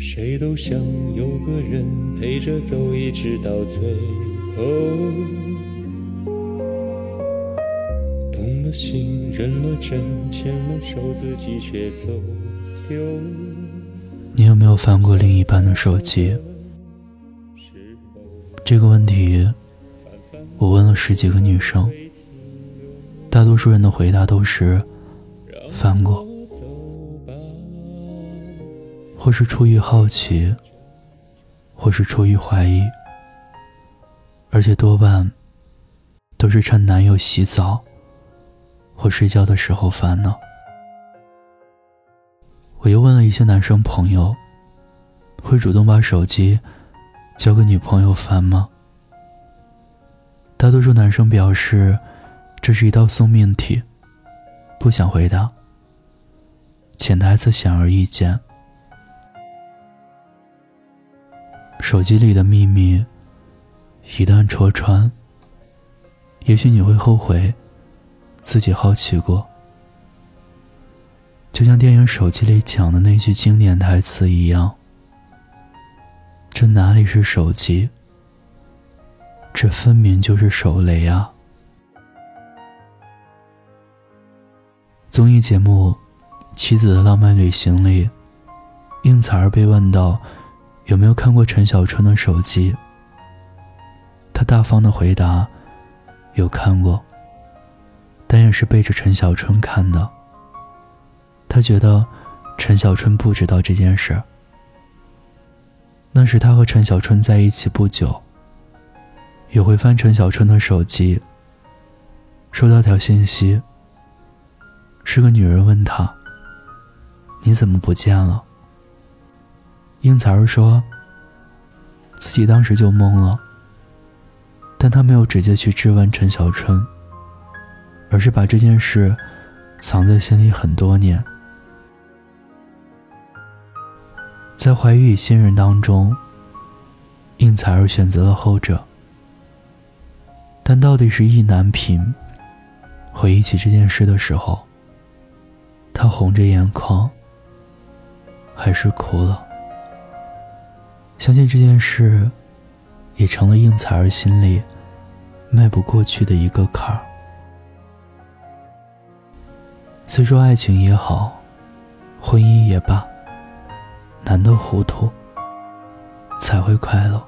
谁都想有个人陪着走，一直到最后。动了心，认了真，牵了手，自己却走丢。你有没有翻过另一半的手机？这个问题，我问了十几个女生，大多数人的回答都是翻过。或是出于好奇，或是出于怀疑，而且多半都是趁男友洗澡或睡觉的时候翻呢。我又问了一些男生朋友，会主动把手机交给女朋友翻吗？大多数男生表示这是一道送命题，不想回答。潜台词显而易见。手机里的秘密，一旦戳穿，也许你会后悔自己好奇过。就像电影《手机》里讲的那句经典台词一样：“这哪里是手机？这分明就是手雷啊！”综艺节目《妻子的浪漫旅行》里，应采儿被问到。有没有看过陈小春的手机？他大方的回答：“有看过，但也是背着陈小春看的。”他觉得陈小春不知道这件事。那时他和陈小春在一起不久，也会翻陈小春的手机，收到条信息，是个女人问他：“你怎么不见了？”应采儿说：“自己当时就懵了，但他没有直接去质问陈小春，而是把这件事藏在心里很多年。在怀疑与信任当中，应采儿选择了后者。但到底是意难平，回忆起这件事的时候，他红着眼眶，还是哭了。”相信这件事，也成了应采儿心里迈不过去的一个坎儿。虽说爱情也好，婚姻也罢，难得糊涂才会快乐，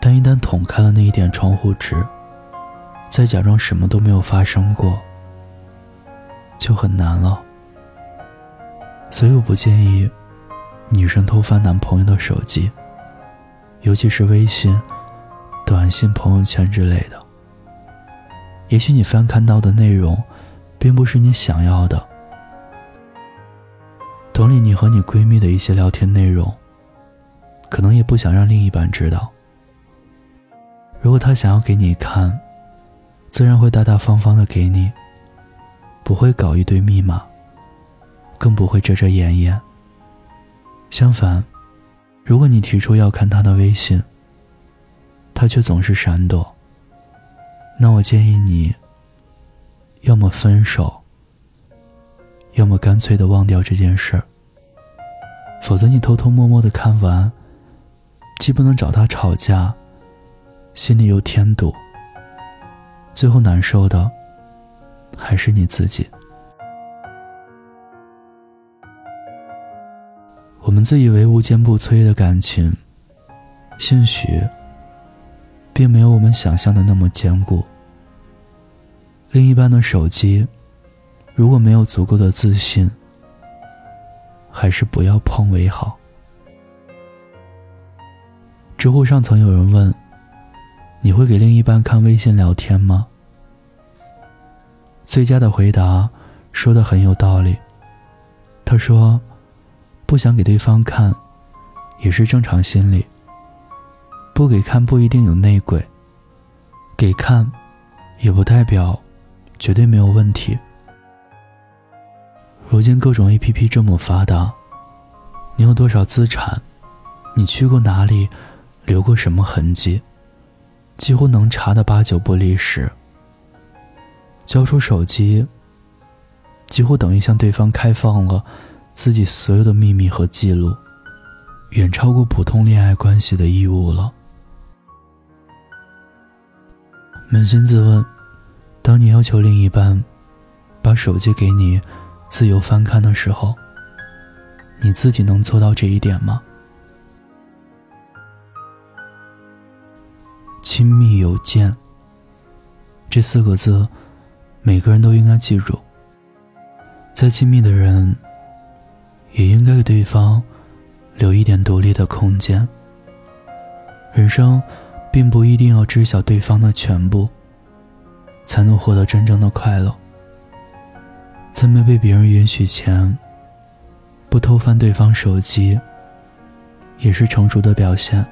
但一旦捅开了那一点窗户纸，再假装什么都没有发生过，就很难了。所以我不建议。女生偷翻男朋友的手机，尤其是微信、短信、朋友圈之类的。也许你翻看到的内容，并不是你想要的。同理，你和你闺蜜的一些聊天内容，可能也不想让另一半知道。如果她想要给你看，自然会大大方方的给你，不会搞一堆密码，更不会遮遮掩掩。相反，如果你提出要看他的微信，他却总是闪躲，那我建议你，要么分手，要么干脆的忘掉这件事儿。否则，你偷偷摸摸的看完，既不能找他吵架，心里又添堵，最后难受的还是你自己。我们自以为无坚不摧的感情，兴许并没有我们想象的那么坚固。另一半的手机，如果没有足够的自信，还是不要碰为好。知乎上曾有人问：“你会给另一半看微信聊天吗？”最佳的回答说的很有道理。他说。不想给对方看，也是正常心理。不给看不一定有内鬼，给看，也不代表绝对没有问题。如今各种 A P P 这么发达，你有多少资产，你去过哪里，留过什么痕迹，几乎能查的八九不离十。交出手机，几乎等于向对方开放了。自己所有的秘密和记录，远超过普通恋爱关系的义务了。扪心自问，当你要求另一半把手机给你自由翻看的时候，你自己能做到这一点吗？亲密有间这四个字，每个人都应该记住。再亲密的人，也应该给对方留一点独立的空间。人生。并不一定要知晓对方的全部，才能获得真正的快乐。在没被别人允许前，不偷翻对方手机，也是成熟的表现。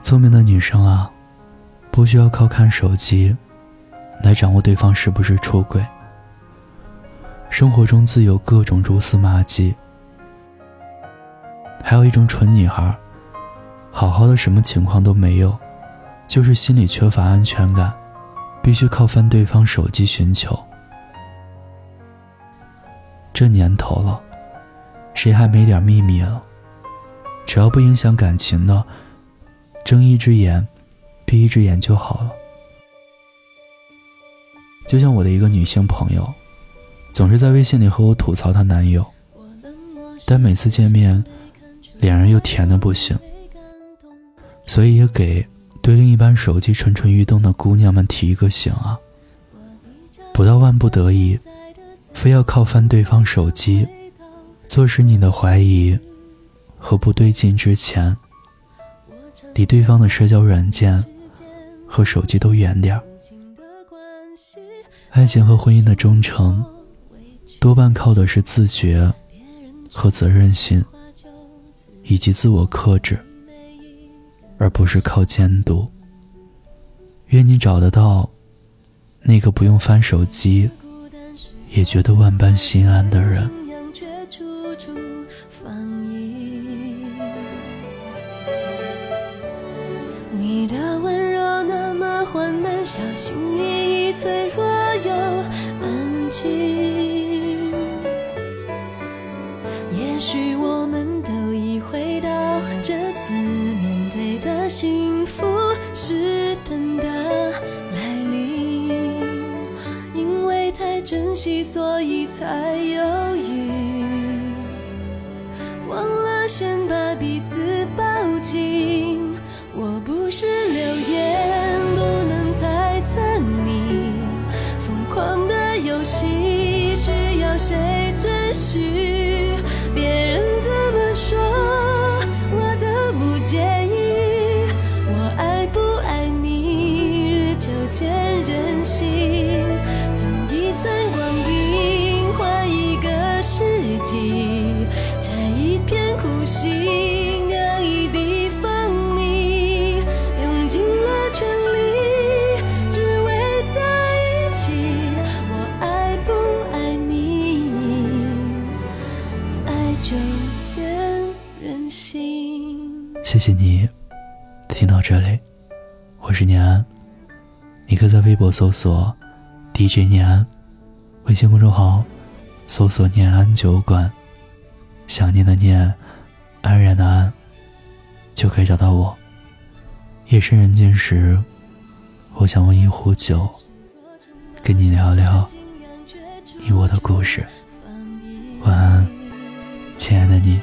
聪明的女生啊，不需要靠看手机，来掌握对方是不是出轨。生活中自有各种蛛丝马迹。还有一种蠢女孩。好好的，什么情况都没有，就是心里缺乏安全感，必须靠翻对方手机寻求。这年头了，谁还没点秘密了？只要不影响感情的，睁一只眼闭一只眼就好了。就像我的一个女性朋友，总是在微信里和我吐槽她男友，但每次见面，两人又甜的不行。所以也给对另一半手机蠢蠢欲动的姑娘们提一个醒啊！不到万不得已，非要靠翻对方手机，坐实你的怀疑和不对劲之前，离对方的社交软件和手机都远点儿。爱情和婚姻的忠诚，多半靠的是自觉和责任心，以及自我克制。而不是靠监督。愿你找得到那个不用翻手机也觉得万般心安的人。你的温柔那么缓慢，小心翼翼，脆弱又在犹豫，忘了先把彼此抱紧。谢谢你听到这里，我是念安，你可以在微博搜索 DJ 念安，微信公众号搜索念安酒馆，想念的念，安然的安，就可以找到我。夜深人静时，我想温一壶酒，跟你聊聊你我的故事。晚安，亲爱的你。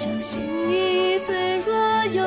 小心，你脆弱又。